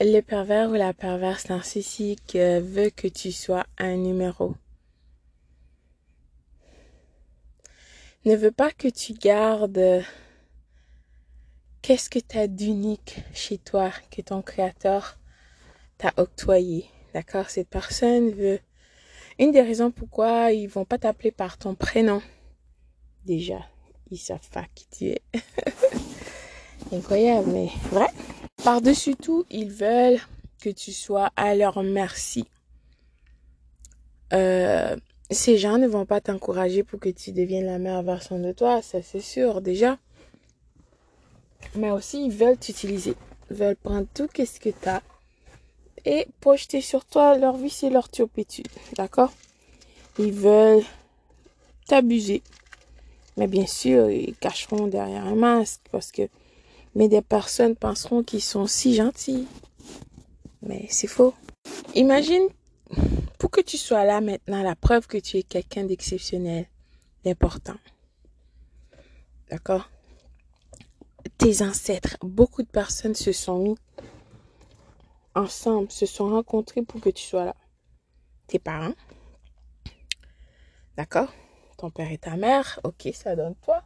le pervers ou la perverse narcissique euh, veut que tu sois un numéro. Ne veut pas que tu gardes qu'est-ce que tu as d'unique chez toi que ton créateur t'a octroyé. D'accord? Cette personne veut une des raisons pourquoi ils vont pas t'appeler par ton prénom. Déjà, ils savent pas qui tu es. Incroyable, mais vrai. Par-dessus tout, ils veulent que tu sois à leur merci. Euh, ces gens ne vont pas t'encourager pour que tu deviennes la meilleure version de toi, ça c'est sûr déjà. Mais aussi, ils veulent t'utiliser. Ils veulent prendre tout ce que tu as et projeter sur toi leur vie, et leur turpitude. D'accord? Ils veulent t'abuser. Mais bien sûr, ils cacheront derrière un masque parce que mais des personnes penseront qu'ils sont si gentils. Mais c'est faux. Imagine, pour que tu sois là maintenant, la preuve que tu es quelqu'un d'exceptionnel, d'important. D'accord? Tes ancêtres, beaucoup de personnes se sont mis ensemble, se sont rencontrés pour que tu sois là. Tes parents. D'accord? Ton père et ta mère, ok, ça donne toi.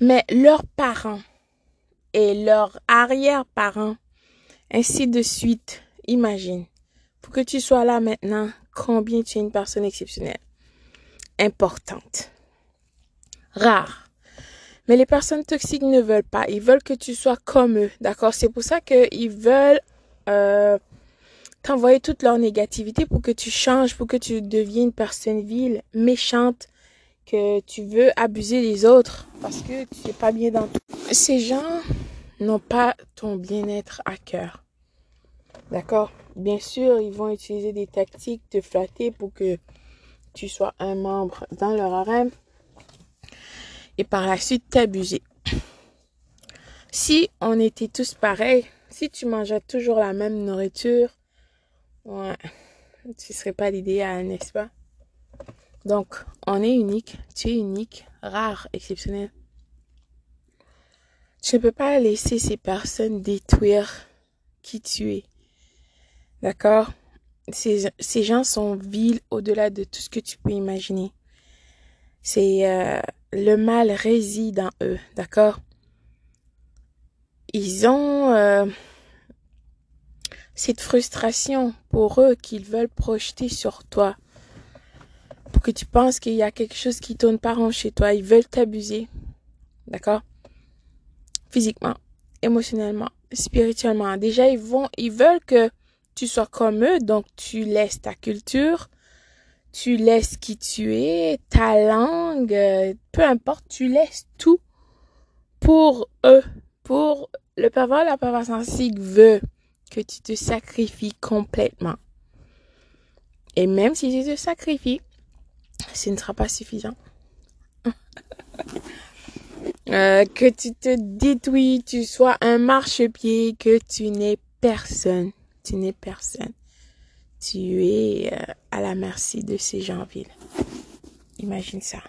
Mais leurs parents et leurs arrière-parents, ainsi de suite. Imagine, pour que tu sois là maintenant, combien tu es une personne exceptionnelle, importante, rare. Mais les personnes toxiques ne veulent pas. Ils veulent que tu sois comme eux, d'accord? C'est pour ça qu'ils veulent euh, t'envoyer toute leur négativité pour que tu changes, pour que tu deviennes une personne vile, méchante, que tu veux abuser les autres parce que tu n'es pas bien dans tout. Ces gens n'ont pas ton bien-être à cœur. D'accord? Bien sûr, ils vont utiliser des tactiques de flatter pour que tu sois un membre dans leur harem et par la suite t'abuser. Si on était tous pareils, si tu mangeais toujours la même nourriture, ouais, ce serait pas l'idéal, n'est-ce pas? Donc, on est unique, tu es unique, rare, exceptionnel. Tu ne peux pas laisser ces personnes détruire qui tu es. D'accord? Ces, ces, gens sont vils au-delà de tout ce que tu peux imaginer. C'est euh, le mal réside en eux, d'accord? Ils ont euh, cette frustration pour eux qu'ils veulent projeter sur toi. Pour que tu penses qu'il y a quelque chose qui tourne pas rond chez toi. Ils veulent t'abuser. D'accord? Physiquement, émotionnellement, spirituellement. Déjà, ils vont, ils veulent que tu sois comme eux, donc tu laisses ta culture, tu laisses qui tu es, ta langue, euh, peu importe, tu laisses tout pour eux, pour le pervers, la perverse sensible veut que tu te sacrifies complètement. Et même si tu te sacrifies, ce ne sera pas suffisant. Euh, que tu te détruis, tu sois un marchepied, que tu n'es personne. Tu n'es personne. Tu es euh, à la merci de ces gens villes. Imagine ça.